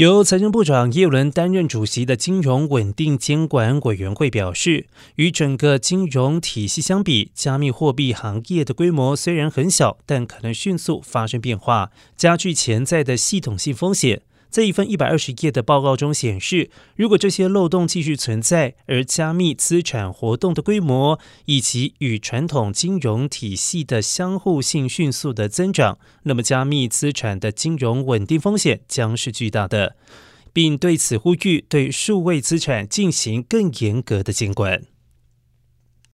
由财政部长耶伦担任主席的金融稳定监管委员会表示，与整个金融体系相比，加密货币行业的规模虽然很小，但可能迅速发生变化，加剧潜在的系统性风险。在一份一百二十页的报告中显示，如果这些漏洞继续存在，而加密资产活动的规模以及与传统金融体系的相互性迅速的增长，那么加密资产的金融稳定风险将是巨大的，并对此呼吁对数位资产进行更严格的监管。